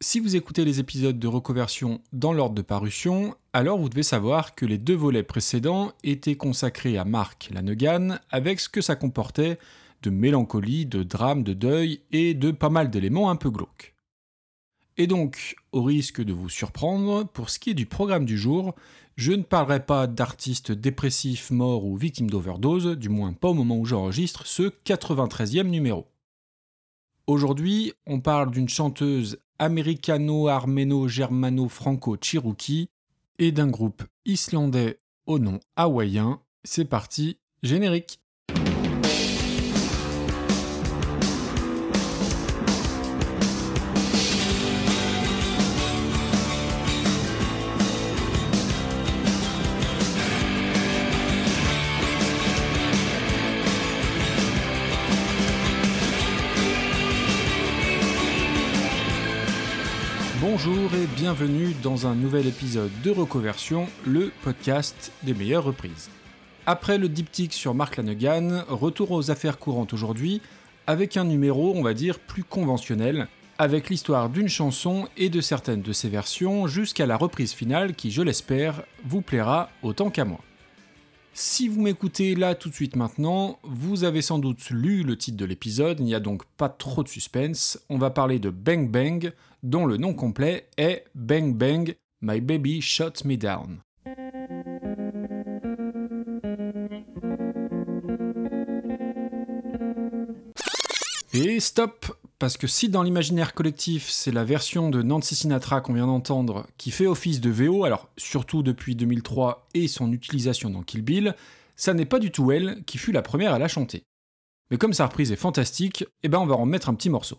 Si vous écoutez les épisodes de reconversion dans l'ordre de parution, alors vous devez savoir que les deux volets précédents étaient consacrés à Mark Lanegan avec ce que ça comportait de mélancolie, de drame, de deuil et de pas mal d'éléments un peu glauques. Et donc, au risque de vous surprendre, pour ce qui est du programme du jour, je ne parlerai pas d'artistes dépressifs morts ou victimes d'overdose, du moins pas au moment où j'enregistre ce 93e numéro. Aujourd'hui, on parle d'une chanteuse américano-arméno-germano-franco-cherokee et d'un groupe islandais au nom hawaïen. C'est parti, générique. Bonjour et bienvenue dans un nouvel épisode de Recoversion, le podcast des meilleures reprises. Après le diptyque sur Mark Lanegan, retour aux affaires courantes aujourd'hui, avec un numéro, on va dire, plus conventionnel, avec l'histoire d'une chanson et de certaines de ses versions, jusqu'à la reprise finale qui, je l'espère, vous plaira autant qu'à moi. Si vous m'écoutez là tout de suite maintenant, vous avez sans doute lu le titre de l'épisode, il n'y a donc pas trop de suspense, on va parler de Bang Bang, dont le nom complet est Bang Bang, My Baby Shot Me Down. Et stop Parce que si dans l'imaginaire collectif, c'est la version de Nancy Sinatra qu'on vient d'entendre qui fait office de VO, alors surtout depuis 2003 et son utilisation dans Kill Bill, ça n'est pas du tout elle qui fut la première à la chanter. Mais comme sa reprise est fantastique, eh ben on va en mettre un petit morceau.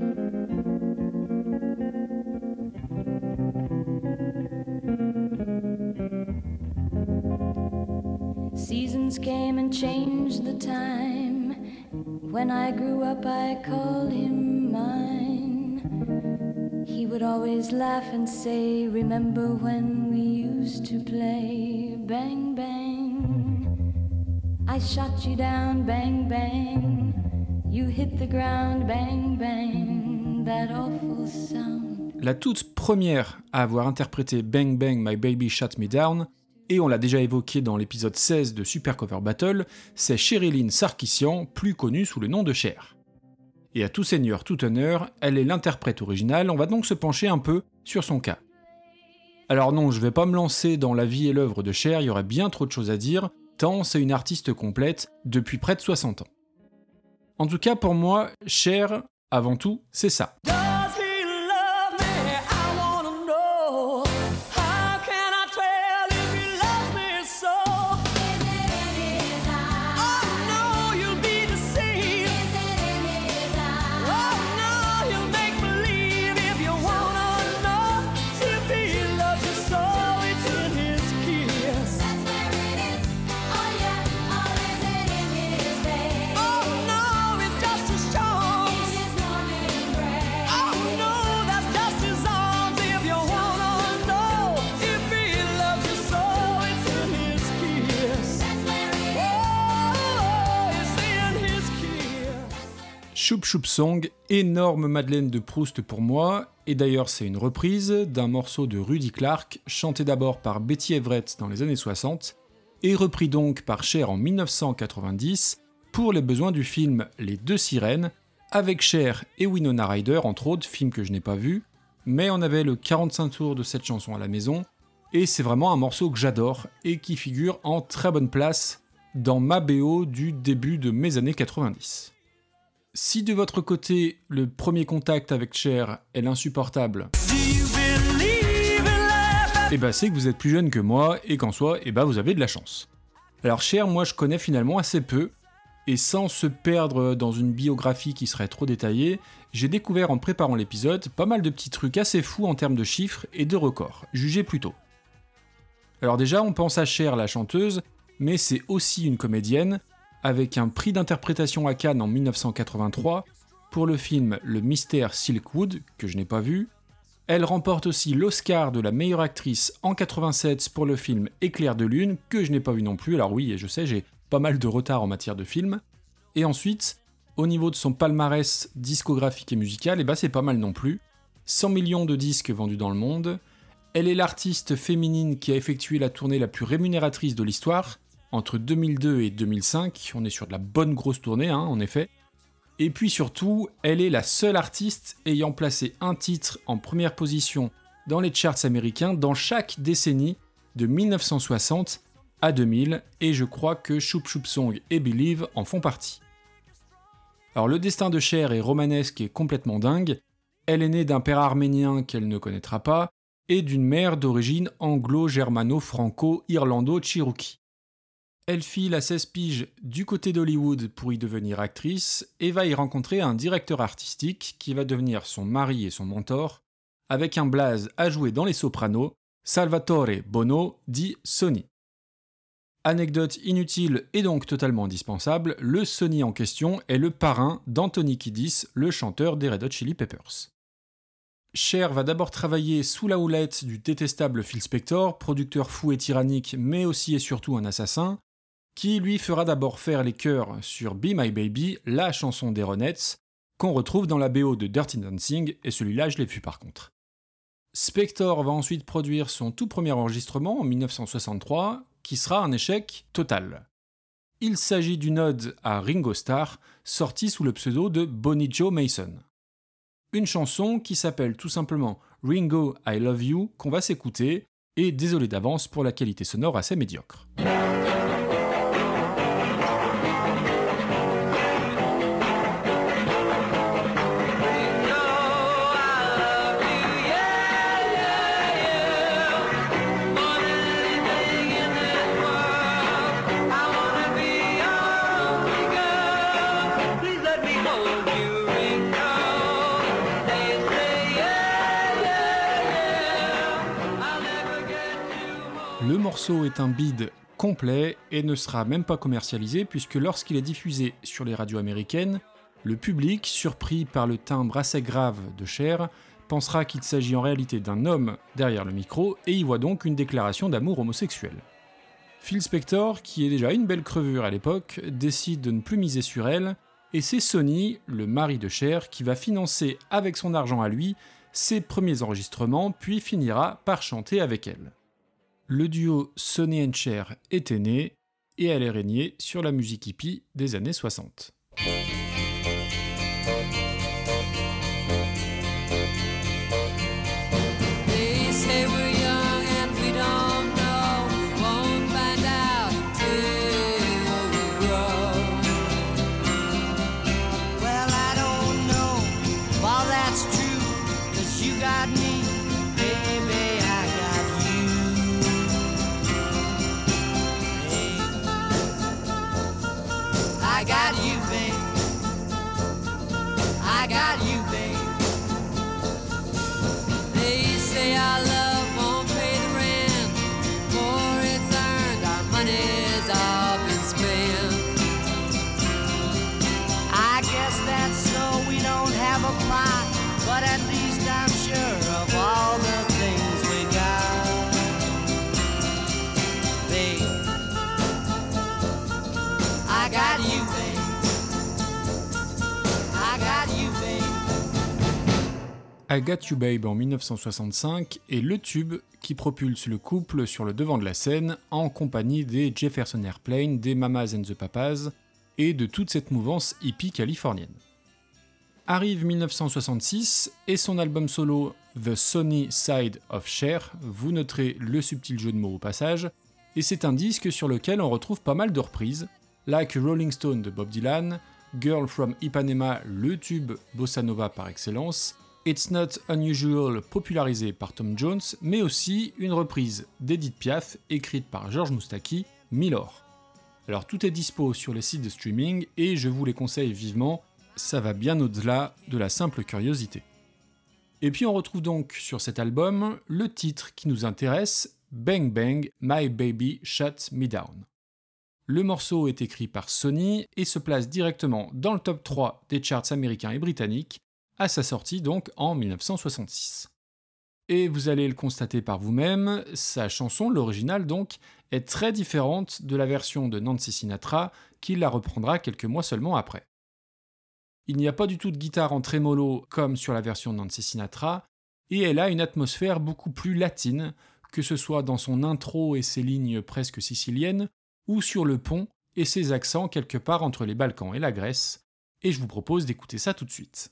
Came and changed the time. When I grew up, I called him mine. He would always laugh and say, Remember when we used to play? Bang, bang. I shot you down, bang, bang. You hit the ground, bang, bang. That awful sound. La toute première à avoir interprété Bang Bang My Baby Shut Me Down et on l'a déjà évoqué dans l'épisode 16 de Super Cover Battle, c'est Sherilyn Sarkissian, plus connue sous le nom de Cher. Et à tout seigneur, tout honneur, elle est l'interprète originale, on va donc se pencher un peu sur son cas. Alors non, je vais pas me lancer dans la vie et l'œuvre de Cher, il y aurait bien trop de choses à dire, tant c'est une artiste complète depuis près de 60 ans. En tout cas, pour moi, Cher, avant tout, c'est ça. Choup Choup Song, énorme Madeleine de Proust pour moi, et d'ailleurs c'est une reprise d'un morceau de Rudy Clark, chanté d'abord par Betty Everett dans les années 60, et repris donc par Cher en 1990 pour les besoins du film Les Deux Sirènes, avec Cher et Winona Ryder entre autres, film que je n'ai pas vu, mais on avait le 45 tours de cette chanson à la maison, et c'est vraiment un morceau que j'adore et qui figure en très bonne place dans ma BO du début de mes années 90. Si de votre côté, le premier contact avec Cher est l'insupportable, et eh ben, c'est que vous êtes plus jeune que moi et qu'en soi, et eh ben, vous avez de la chance. Alors Cher, moi je connais finalement assez peu, Et sans se perdre dans une biographie qui serait trop détaillée, j'ai découvert en préparant l'épisode pas mal de petits trucs assez fous en termes de chiffres et de records, jugez plutôt. Alors déjà, on pense à Cher, la chanteuse, mais c'est aussi une comédienne, avec un prix d'interprétation à Cannes en 1983 pour le film Le Mystère Silkwood, que je n'ai pas vu. Elle remporte aussi l'Oscar de la meilleure actrice en 87 pour le film Éclair de lune, que je n'ai pas vu non plus. Alors oui, je sais, j'ai pas mal de retard en matière de film. Et ensuite, au niveau de son palmarès discographique et musical, eh ben c'est pas mal non plus. 100 millions de disques vendus dans le monde. Elle est l'artiste féminine qui a effectué la tournée la plus rémunératrice de l'histoire. Entre 2002 et 2005, on est sur de la bonne grosse tournée, hein, en effet. Et puis surtout, elle est la seule artiste ayant placé un titre en première position dans les charts américains dans chaque décennie de 1960 à 2000, et je crois que Choup Choup Song et Believe en font partie. Alors le destin de Cher est romanesque et complètement dingue. Elle est née d'un père arménien qu'elle ne connaîtra pas, et d'une mère d'origine anglo-germano-franco-irlando-cherokee. Elle file à 16 piges du côté d'Hollywood pour y devenir actrice et va y rencontrer un directeur artistique qui va devenir son mari et son mentor, avec un blaze à jouer dans les sopranos, Salvatore Bono dit Sony. Anecdote inutile et donc totalement indispensable, le Sony en question est le parrain d'Anthony Kiddis, le chanteur des Red Hot Chili Peppers. Cher va d'abord travailler sous la houlette du détestable Phil Spector, producteur fou et tyrannique, mais aussi et surtout un assassin, qui lui fera d'abord faire les chœurs sur Be My Baby, la chanson des Ronettes, qu'on retrouve dans la BO de Dirty Dancing, et celui-là je l'ai vu par contre. Spector va ensuite produire son tout premier enregistrement en 1963, qui sera un échec total. Il s'agit d'une ode à Ringo Starr, sortie sous le pseudo de Bonnie Joe Mason. Une chanson qui s'appelle tout simplement Ringo I Love You qu'on va s'écouter, et désolé d'avance pour la qualité sonore assez médiocre. Morceau est un bid complet et ne sera même pas commercialisé puisque lorsqu'il est diffusé sur les radios américaines, le public, surpris par le timbre assez grave de Cher, pensera qu'il s'agit en réalité d'un homme derrière le micro et y voit donc une déclaration d'amour homosexuel. Phil Spector, qui est déjà une belle crevure à l'époque, décide de ne plus miser sur elle, et c'est Sony, le mari de Cher, qui va financer avec son argent à lui ses premiers enregistrements, puis finira par chanter avec elle le duo Sonny and Cher était né et allait régner sur la musique hippie des années 60. I Got You Babe en 1965 est le tube qui propulse le couple sur le devant de la scène en compagnie des Jefferson Airplane, des Mamas and the Papas et de toute cette mouvance hippie californienne. Arrive 1966 et son album solo The Sony Side of Cher, vous noterez le subtil jeu de mots au passage, et c'est un disque sur lequel on retrouve pas mal de reprises, like Rolling Stone de Bob Dylan, Girl from Ipanema, le tube bossa nova par excellence, It's Not Unusual popularisé par Tom Jones, mais aussi une reprise d'Edith Piaf écrite par George Moustaki, Milor. Alors tout est dispo sur les sites de streaming et je vous les conseille vivement, ça va bien au-delà de la simple curiosité. Et puis on retrouve donc sur cet album le titre qui nous intéresse, Bang Bang, My Baby Shut Me Down. Le morceau est écrit par Sony et se place directement dans le top 3 des charts américains et britanniques, à sa sortie donc en 1966. Et vous allez le constater par vous-même, sa chanson, l'original donc, est très différente de la version de Nancy Sinatra, qui la reprendra quelques mois seulement après. Il n'y a pas du tout de guitare en trémolo comme sur la version de Nancy Sinatra, et elle a une atmosphère beaucoup plus latine, que ce soit dans son intro et ses lignes presque siciliennes, ou sur le pont et ses accents quelque part entre les Balkans et la Grèce, et je vous propose d'écouter ça tout de suite.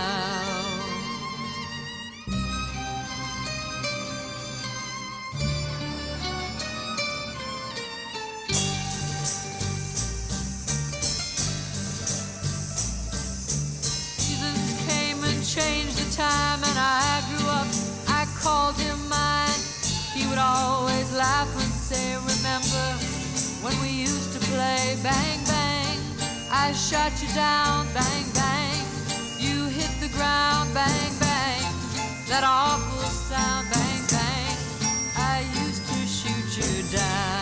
Say, Remember when we used to play bang bang? I shot you down, bang bang. You hit the ground, bang bang. That awful sound, bang bang. I used to shoot you down.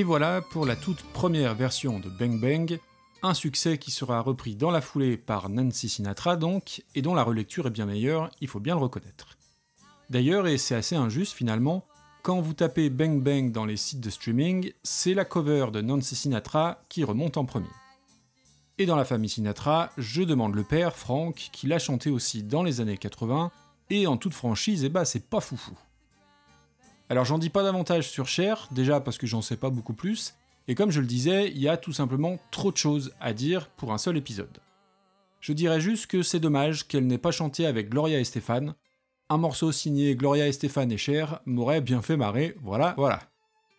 Et voilà pour la toute première version de Bang Bang, un succès qui sera repris dans la foulée par Nancy Sinatra donc, et dont la relecture est bien meilleure, il faut bien le reconnaître. D'ailleurs, et c'est assez injuste finalement, quand vous tapez Bang Bang dans les sites de streaming, c'est la cover de Nancy Sinatra qui remonte en premier. Et dans la famille Sinatra, je demande le père, Frank, qui l'a chanté aussi dans les années 80, et en toute franchise, eh bah c'est pas foufou. Alors j'en dis pas davantage sur Cher, déjà parce que j'en sais pas beaucoup plus, et comme je le disais, il y a tout simplement trop de choses à dire pour un seul épisode. Je dirais juste que c'est dommage qu'elle n'ait pas chanté avec Gloria et Stéphane. Un morceau signé Gloria et Stéphane et Cher m'aurait bien fait marrer, voilà, voilà.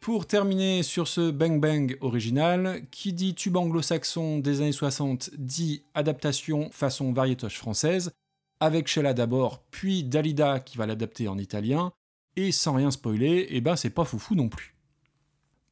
Pour terminer sur ce Bang Bang original, qui dit tube anglo-saxon des années 60 dit adaptation façon variétoche française, avec Sheila d'abord, puis Dalida qui va l'adapter en italien, et sans rien spoiler, eh ben c'est pas foufou non plus.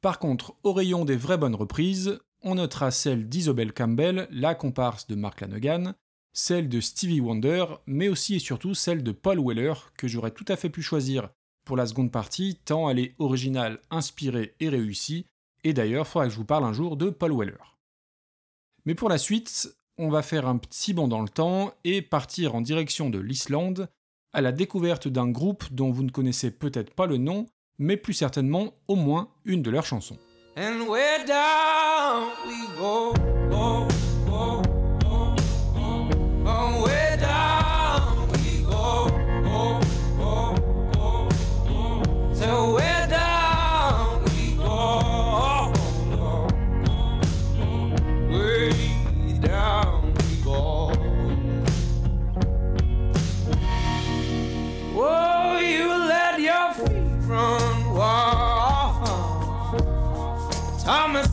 Par contre, au rayon des vraies bonnes reprises, on notera celle d'Isobel Campbell, la comparse de Mark Lanegan, celle de Stevie Wonder, mais aussi et surtout celle de Paul Weller, que j'aurais tout à fait pu choisir pour la seconde partie, tant elle est originale, inspirée et réussie, et d'ailleurs, faudra que je vous parle un jour de Paul Weller. Mais pour la suite, on va faire un petit bond dans le temps et partir en direction de l'Islande, à la découverte d'un groupe dont vous ne connaissez peut-être pas le nom, mais plus certainement au moins une de leurs chansons.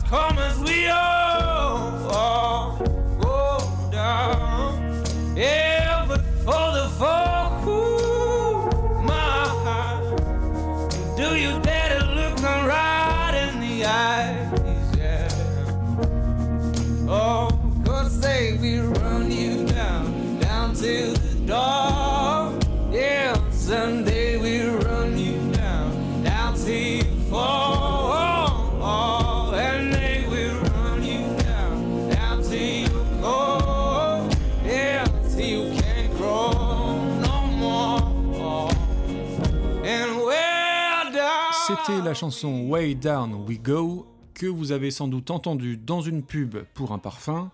Come C'était la chanson Way Down We Go, que vous avez sans doute entendue dans une pub pour un parfum.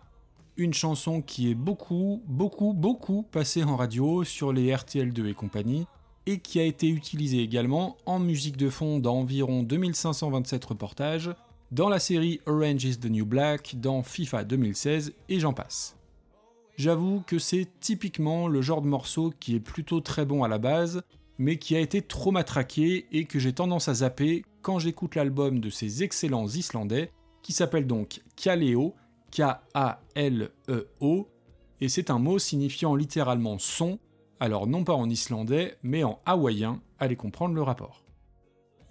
Une chanson qui est beaucoup, beaucoup, beaucoup passée en radio sur les RTL2 et compagnie, et qui a été utilisée également en musique de fond dans environ 2527 reportages, dans la série Orange is the New Black, dans FIFA 2016, et j'en passe. J'avoue que c'est typiquement le genre de morceau qui est plutôt très bon à la base, mais qui a été trop matraqué et que j'ai tendance à zapper quand j'écoute l'album de ces excellents Islandais, qui s'appelle donc Kaleo, K-A-L-E-O, et c'est un mot signifiant littéralement son, alors non pas en islandais, mais en hawaïen, allez comprendre le rapport.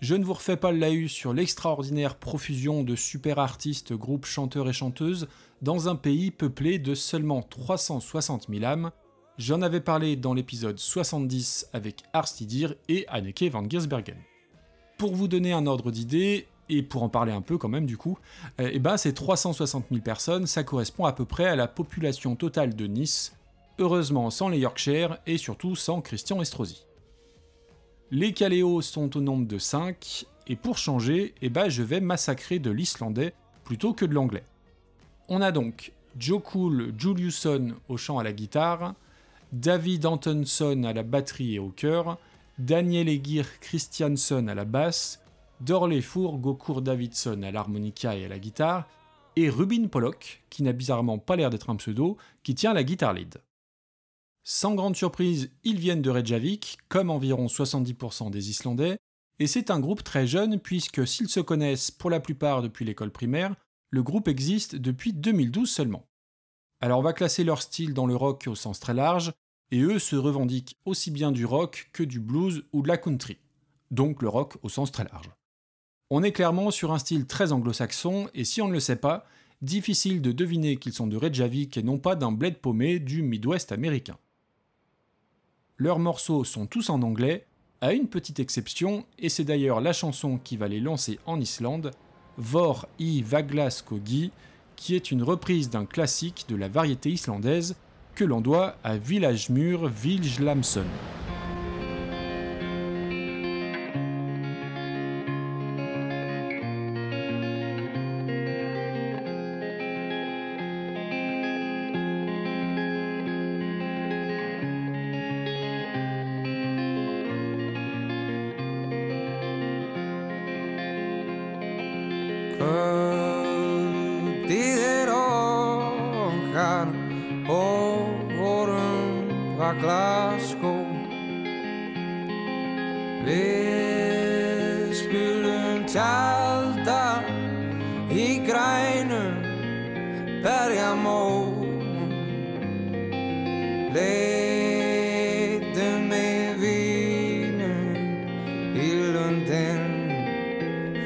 Je ne vous refais pas le laïus sur l'extraordinaire profusion de super artistes, groupes, chanteurs et chanteuses dans un pays peuplé de seulement 360 000 âmes. J'en avais parlé dans l'épisode 70 avec Arstidir et Anneke van Giersbergen. Pour vous donner un ordre d'idée, et pour en parler un peu quand même du coup, euh, eh ben ces 360 000 personnes, ça correspond à peu près à la population totale de Nice, heureusement sans les Yorkshire et surtout sans Christian Estrosi. Les Caléos sont au nombre de 5, et pour changer, eh ben je vais massacrer de l'islandais plutôt que de l'anglais. On a donc Joe Cool Juliusson au chant à la guitare, David Antonson à la batterie et au chœur, Daniel Egir Christianson à la basse, Dorley Four Gokur Davidson à l'harmonica et à la guitare, et Rubin Pollock, qui n'a bizarrement pas l'air d'être un pseudo, qui tient la guitare lead. Sans grande surprise, ils viennent de Reykjavik, comme environ 70% des Islandais, et c'est un groupe très jeune puisque s'ils se connaissent pour la plupart depuis l'école primaire, le groupe existe depuis 2012 seulement. Alors on va classer leur style dans le rock au sens très large, et eux se revendiquent aussi bien du rock que du blues ou de la country, donc le rock au sens très large. On est clairement sur un style très anglo-saxon, et si on ne le sait pas, difficile de deviner qu'ils sont de Reykjavik et non pas d'un bled paumé du Midwest américain. Leurs morceaux sont tous en anglais, à une petite exception, et c'est d'ailleurs la chanson qui va les lancer en Islande, Vor i Vaglaskogi, qui est une reprise d'un classique de la variété islandaise que l'on doit à Vilajmur Viljlamsson.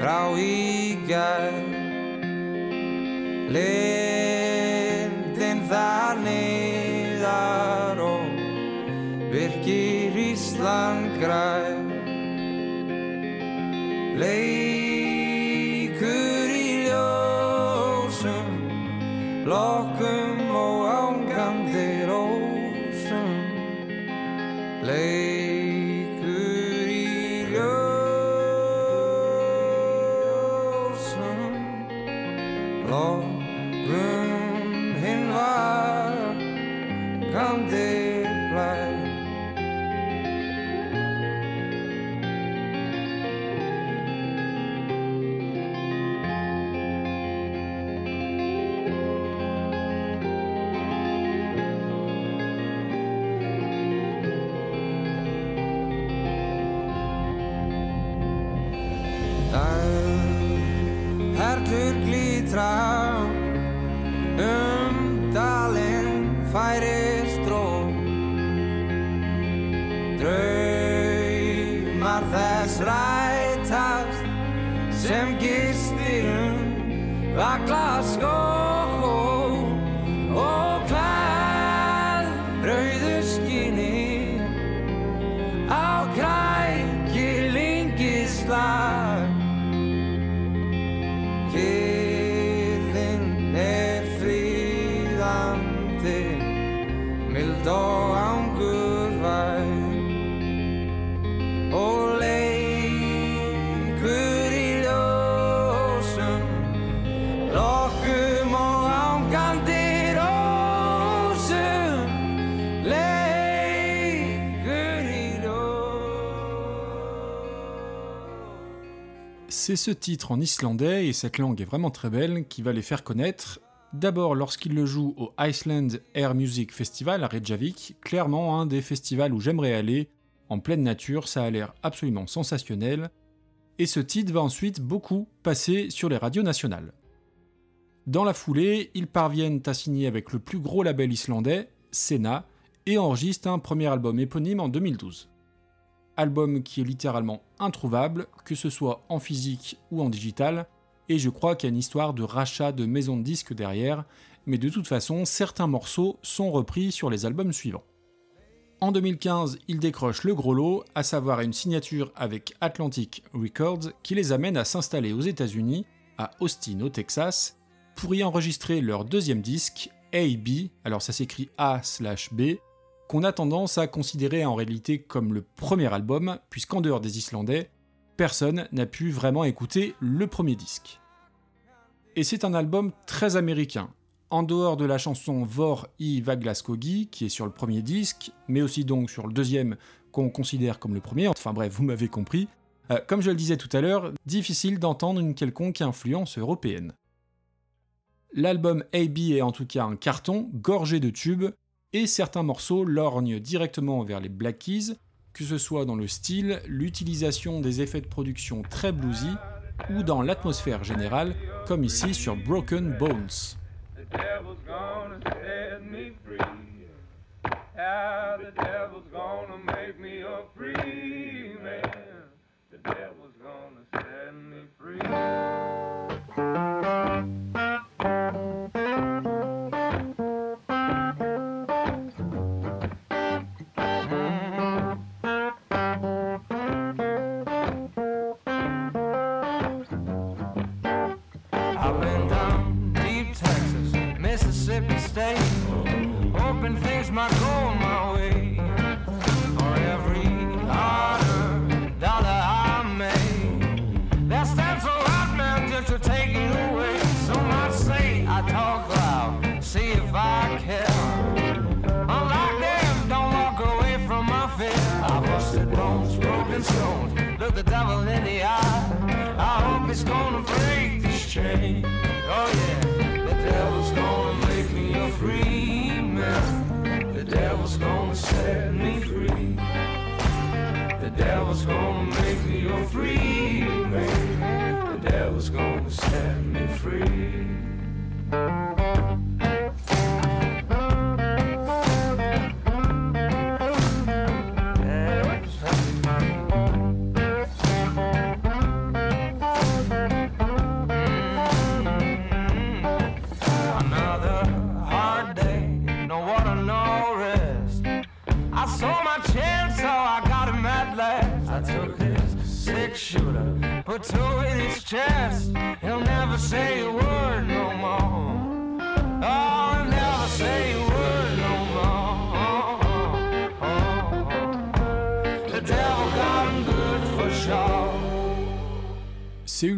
Frá í gær. Lindin þar niðar og virkir Ísland græn var þess rætast sem gistir um vakla skó C'est ce titre en islandais, et cette langue est vraiment très belle, qui va les faire connaître. D'abord lorsqu'ils le jouent au Iceland Air Music Festival à Reykjavik, clairement un des festivals où j'aimerais aller, en pleine nature, ça a l'air absolument sensationnel, et ce titre va ensuite beaucoup passer sur les radios nationales. Dans la foulée, ils parviennent à signer avec le plus gros label islandais, Sena, et enregistrent un premier album éponyme en 2012. Album qui est littéralement introuvable, que ce soit en physique ou en digital, et je crois qu'il y a une histoire de rachat de maisons de disques derrière, mais de toute façon, certains morceaux sont repris sur les albums suivants. En 2015, ils décrochent le gros lot, à savoir une signature avec Atlantic Records qui les amène à s'installer aux États-Unis, à Austin au Texas, pour y enregistrer leur deuxième disque, A-B, alors ça s'écrit A/B, qu'on a tendance à considérer en réalité comme le premier album, puisqu'en dehors des Islandais, personne n'a pu vraiment écouter le premier disque. Et c'est un album très américain. En dehors de la chanson Vor i Vaglaskogi, qui est sur le premier disque, mais aussi donc sur le deuxième qu'on considère comme le premier, enfin bref, vous m'avez compris, euh, comme je le disais tout à l'heure, difficile d'entendre une quelconque influence européenne. L'album AB est en tout cas un carton, gorgé de tubes, et certains morceaux lorgnent directement vers les Black Keys, que ce soit dans le style, l'utilisation des effets de production très bluesy, ou dans l'atmosphère générale, comme ici sur Broken Bones.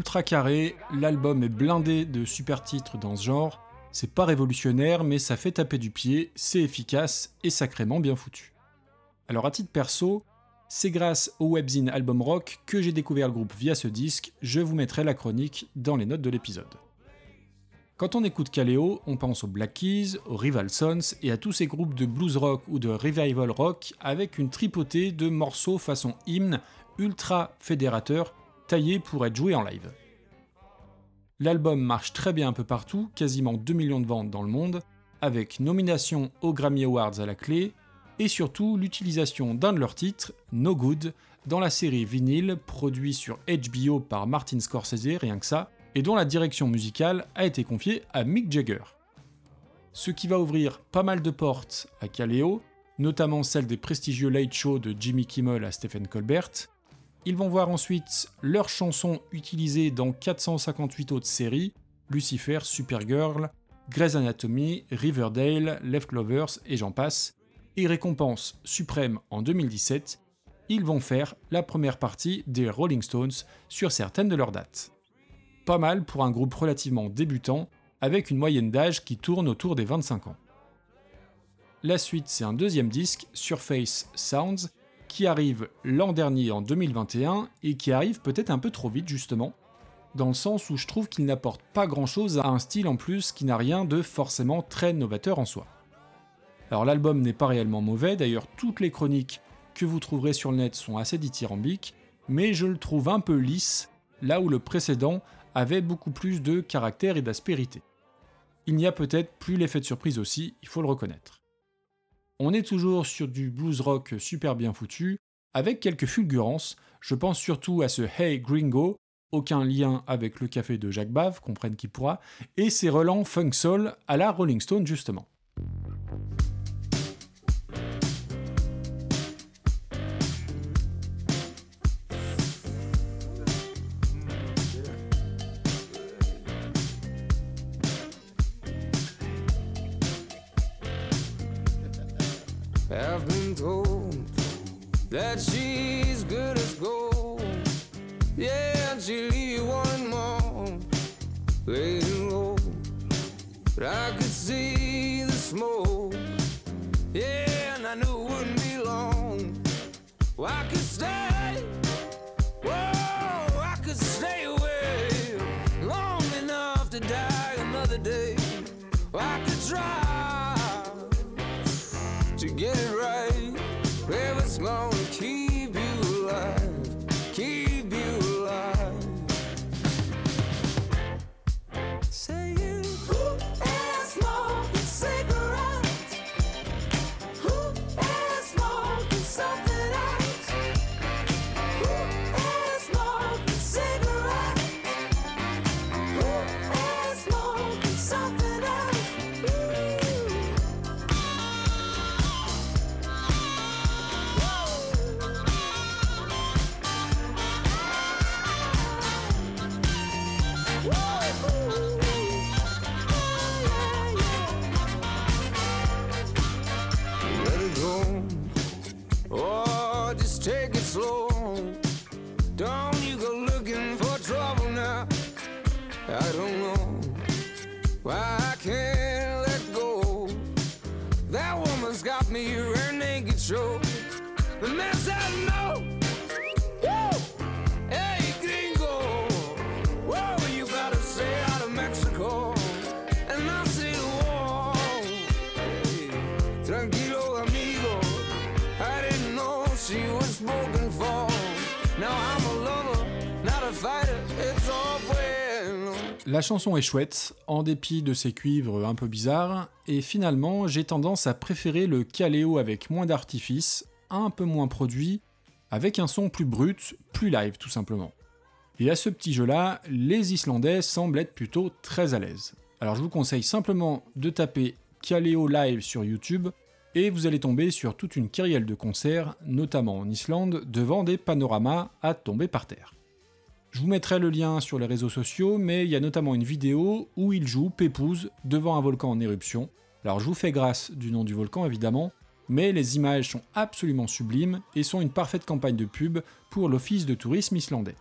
Ultra carré, l'album est blindé de super titres dans ce genre, c'est pas révolutionnaire mais ça fait taper du pied, c'est efficace et sacrément bien foutu. Alors à titre perso, c'est grâce au webzine Album Rock que j'ai découvert le groupe via ce disque, je vous mettrai la chronique dans les notes de l'épisode. Quand on écoute Kaleo, on pense aux Black Keys, aux Rival Sons et à tous ces groupes de blues rock ou de revival rock avec une tripotée de morceaux façon hymne ultra fédérateur taillés pour être joués en live. L'album marche très bien un peu partout, quasiment 2 millions de ventes dans le monde, avec nomination aux Grammy Awards à la clé, et surtout l'utilisation d'un de leurs titres, No Good, dans la série vinyle produit sur HBO par Martin Scorsese, rien que ça, et dont la direction musicale a été confiée à Mick Jagger. Ce qui va ouvrir pas mal de portes à Kaleo, notamment celle des prestigieux late shows de Jimmy Kimmel à Stephen Colbert. Ils vont voir ensuite leurs chansons utilisées dans 458 autres séries, Lucifer, Supergirl, Grey's Anatomy, Riverdale, Left Clovers et j'en passe. Et récompense suprême en 2017, ils vont faire la première partie des Rolling Stones sur certaines de leurs dates. Pas mal pour un groupe relativement débutant, avec une moyenne d'âge qui tourne autour des 25 ans. La suite, c'est un deuxième disque, Surface Sounds, qui arrive l'an dernier en 2021 et qui arrive peut-être un peu trop vite justement, dans le sens où je trouve qu'il n'apporte pas grand chose à un style en plus qui n'a rien de forcément très novateur en soi. Alors l'album n'est pas réellement mauvais, d'ailleurs toutes les chroniques que vous trouverez sur le net sont assez dithyrambiques, mais je le trouve un peu lisse, là où le précédent avait beaucoup plus de caractère et d'aspérité. Il n'y a peut-être plus l'effet de surprise aussi, il faut le reconnaître. On est toujours sur du blues rock super bien foutu, avec quelques fulgurances, je pense surtout à ce Hey Gringo, aucun lien avec le café de Jacques Bave, comprenne qui pourra, et ses relents funk soul à la Rolling Stone justement. Well, I could stay. I don't know why I can't let go. That woman's got me her naked show. The mess I know. La chanson est chouette, en dépit de ses cuivres un peu bizarres, et finalement j'ai tendance à préférer le Caléo avec moins d'artifice, un peu moins produit, avec un son plus brut, plus live tout simplement. Et à ce petit jeu-là, les Islandais semblent être plutôt très à l'aise. Alors je vous conseille simplement de taper Caléo Live sur YouTube, et vous allez tomber sur toute une kyrielle de concerts, notamment en Islande, devant des panoramas à tomber par terre. Je vous mettrai le lien sur les réseaux sociaux, mais il y a notamment une vidéo où il joue Pépouze devant un volcan en éruption. Alors je vous fais grâce du nom du volcan évidemment, mais les images sont absolument sublimes et sont une parfaite campagne de pub pour l'Office de tourisme islandais.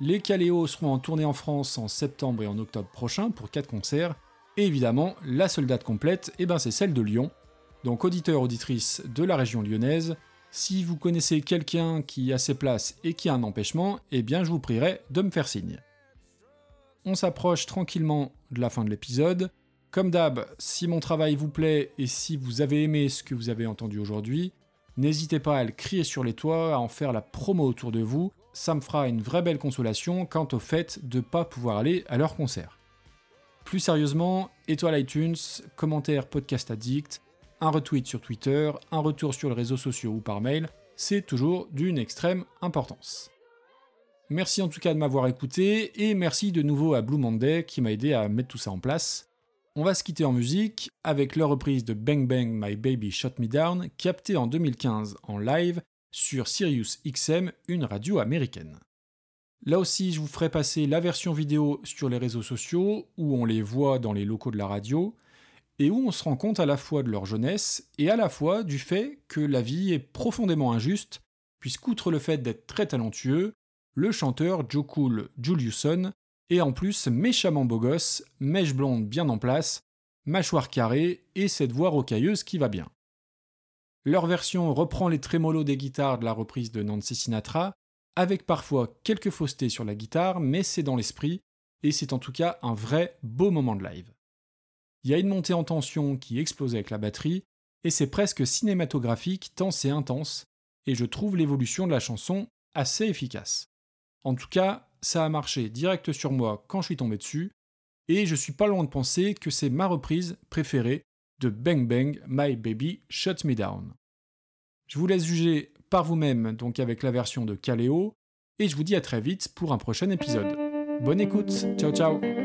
Les Caléos seront en tournée en France en septembre et en octobre prochain pour 4 concerts, et évidemment la seule date complète, eh ben, c'est celle de Lyon. Donc auditeurs, auditrices de la région lyonnaise, si vous connaissez quelqu'un qui a ses places et qui a un empêchement, eh bien je vous prierai de me faire signe. On s'approche tranquillement de la fin de l'épisode. Comme d'hab, si mon travail vous plaît et si vous avez aimé ce que vous avez entendu aujourd'hui, n'hésitez pas à le crier sur les toits, à en faire la promo autour de vous, ça me fera une vraie belle consolation quant au fait de ne pas pouvoir aller à leur concert. Plus sérieusement, étoile iTunes, commentaire podcast addict, un retweet sur Twitter, un retour sur les réseaux sociaux ou par mail, c'est toujours d'une extrême importance. Merci en tout cas de m'avoir écouté et merci de nouveau à Blue Monday qui m'a aidé à mettre tout ça en place. On va se quitter en musique avec leur reprise de Bang Bang My Baby Shot Me Down captée en 2015 en live sur Sirius XM, une radio américaine. Là aussi, je vous ferai passer la version vidéo sur les réseaux sociaux où on les voit dans les locaux de la radio et où on se rend compte à la fois de leur jeunesse et à la fois du fait que la vie est profondément injuste, puisqu'outre le fait d'être très talentueux, le chanteur Joe Cool Juliusson est en plus méchamment beau gosse, mèche blonde bien en place, mâchoire carrée et cette voix rocailleuse qui va bien. Leur version reprend les trémolos des guitares de la reprise de Nancy Sinatra, avec parfois quelques faussetés sur la guitare, mais c'est dans l'esprit, et c'est en tout cas un vrai beau moment de live. Il y a une montée en tension qui explose avec la batterie, et c'est presque cinématographique tant c'est intense, et je trouve l'évolution de la chanson assez efficace. En tout cas, ça a marché direct sur moi quand je suis tombé dessus, et je suis pas loin de penser que c'est ma reprise préférée de Bang Bang My Baby Shut Me Down. Je vous laisse juger par vous-même donc avec la version de Kaleo, et je vous dis à très vite pour un prochain épisode. Bonne écoute, ciao ciao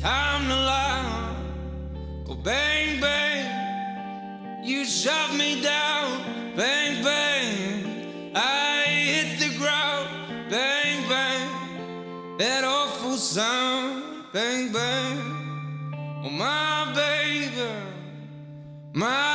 time to lie. Oh, bang, bang, you shot me down. Bang, bang, I hit the ground. Bang, bang, that awful sound. Bang, bang, oh, my baby. My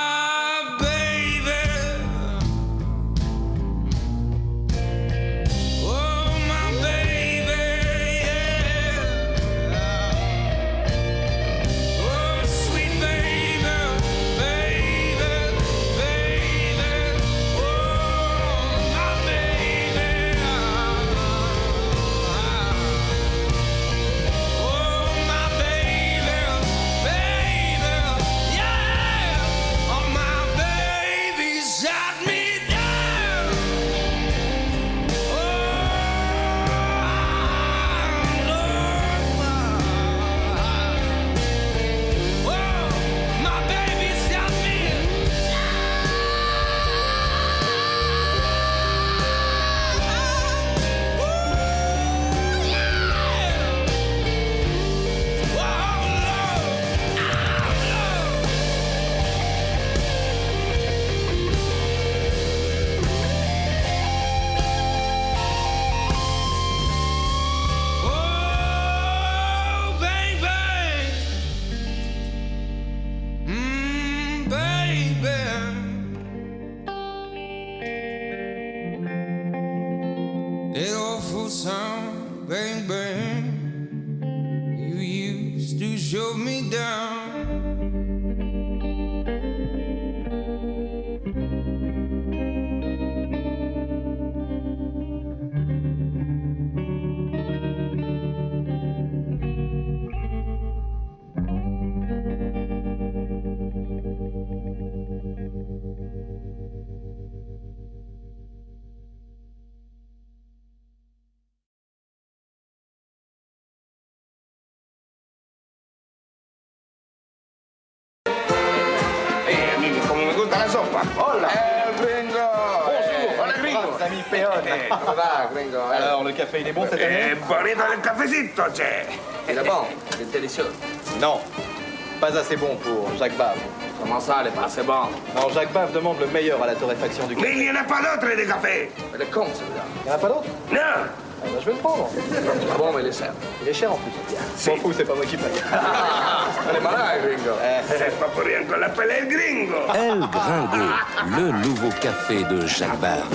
down. Gusta la sopa. Hola. El gringo. Bonjour. Hola, gringo. Ami Péon. Eh, ¿Cómo va, gringo? Eh, Alors, le café, il est bon cette année? Eh, bonito el cafecito, che. Il est bon, il est délicieux. Non, pas assez bon pour Jacques Bave. Comment ça, il est pas assez bon? Non, Jacques Bave demande le meilleur à la torréfaction du café. Mais il n'y en a pas d'autre de café. Il est con, celui-là. Il n'y en a pas d'autre? Non. Ah, bah, Je vais le prendre. Ah bon, mais il est cher. Il est cher en plus. M'en fous, c'est pas moi qui paye. Il est malin, gringo. C'est pas pour rien qu'on l'appelle el gringo. El Gringo, le nouveau café de Jacques Barre.